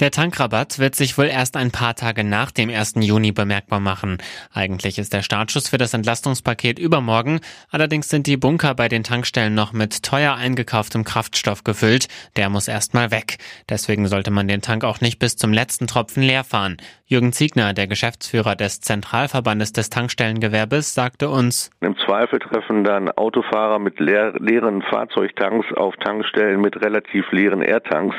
Der Tankrabatt wird sich wohl erst ein paar Tage nach dem 1. Juni bemerkbar machen. Eigentlich ist der Startschuss für das Entlastungspaket übermorgen, allerdings sind die Bunker bei den Tankstellen noch mit teuer eingekauftem Kraftstoff gefüllt. Der muss erstmal weg. Deswegen sollte man den Tank auch nicht bis zum letzten Tropfen leer fahren. Jürgen Ziegner, der Geschäftsführer des Zentralverbandes des Tankstellengewerbes, sagte uns, Im Zweifel treffen dann Autofahrer mit leer, leeren Fahrzeugtanks auf Tankstellen mit relativ leeren Airtanks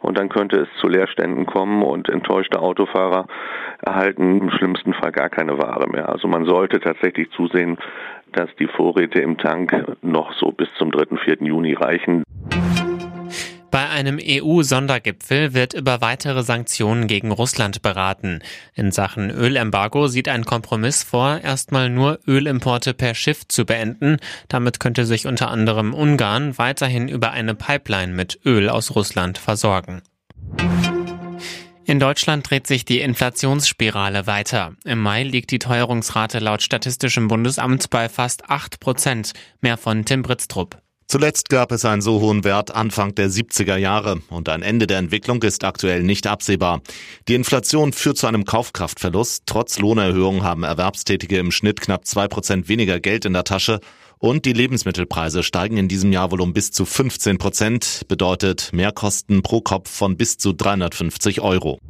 und dann könnte es zu Leerständen kommen und enttäuschte Autofahrer erhalten im schlimmsten Fall gar keine Ware mehr. Also man sollte tatsächlich zusehen, dass die Vorräte im Tank noch so bis zum 3. 4. Juni reichen. Bei einem EU-Sondergipfel wird über weitere Sanktionen gegen Russland beraten. In Sachen Ölembargo sieht ein Kompromiss vor, erstmal nur Ölimporte per Schiff zu beenden. Damit könnte sich unter anderem Ungarn weiterhin über eine Pipeline mit Öl aus Russland versorgen. In Deutschland dreht sich die Inflationsspirale weiter. Im Mai liegt die Teuerungsrate laut Statistischem Bundesamt bei fast 8 Prozent. Mehr von Tim Britztrup. Zuletzt gab es einen so hohen Wert Anfang der 70er Jahre und ein Ende der Entwicklung ist aktuell nicht absehbar. Die Inflation führt zu einem Kaufkraftverlust. Trotz Lohnerhöhung haben Erwerbstätige im Schnitt knapp zwei Prozent weniger Geld in der Tasche und die Lebensmittelpreise steigen in diesem Jahr wohl um bis zu 15 Prozent, bedeutet Mehrkosten pro Kopf von bis zu 350 Euro.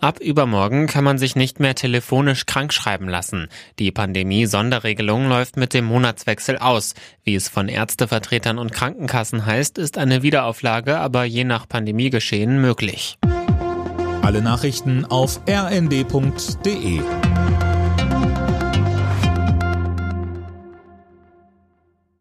Ab übermorgen kann man sich nicht mehr telefonisch krankschreiben lassen. Die Pandemie-Sonderregelung läuft mit dem Monatswechsel aus. Wie es von Ärztevertretern und Krankenkassen heißt, ist eine Wiederauflage aber je nach Pandemiegeschehen möglich. Alle Nachrichten auf rnd.de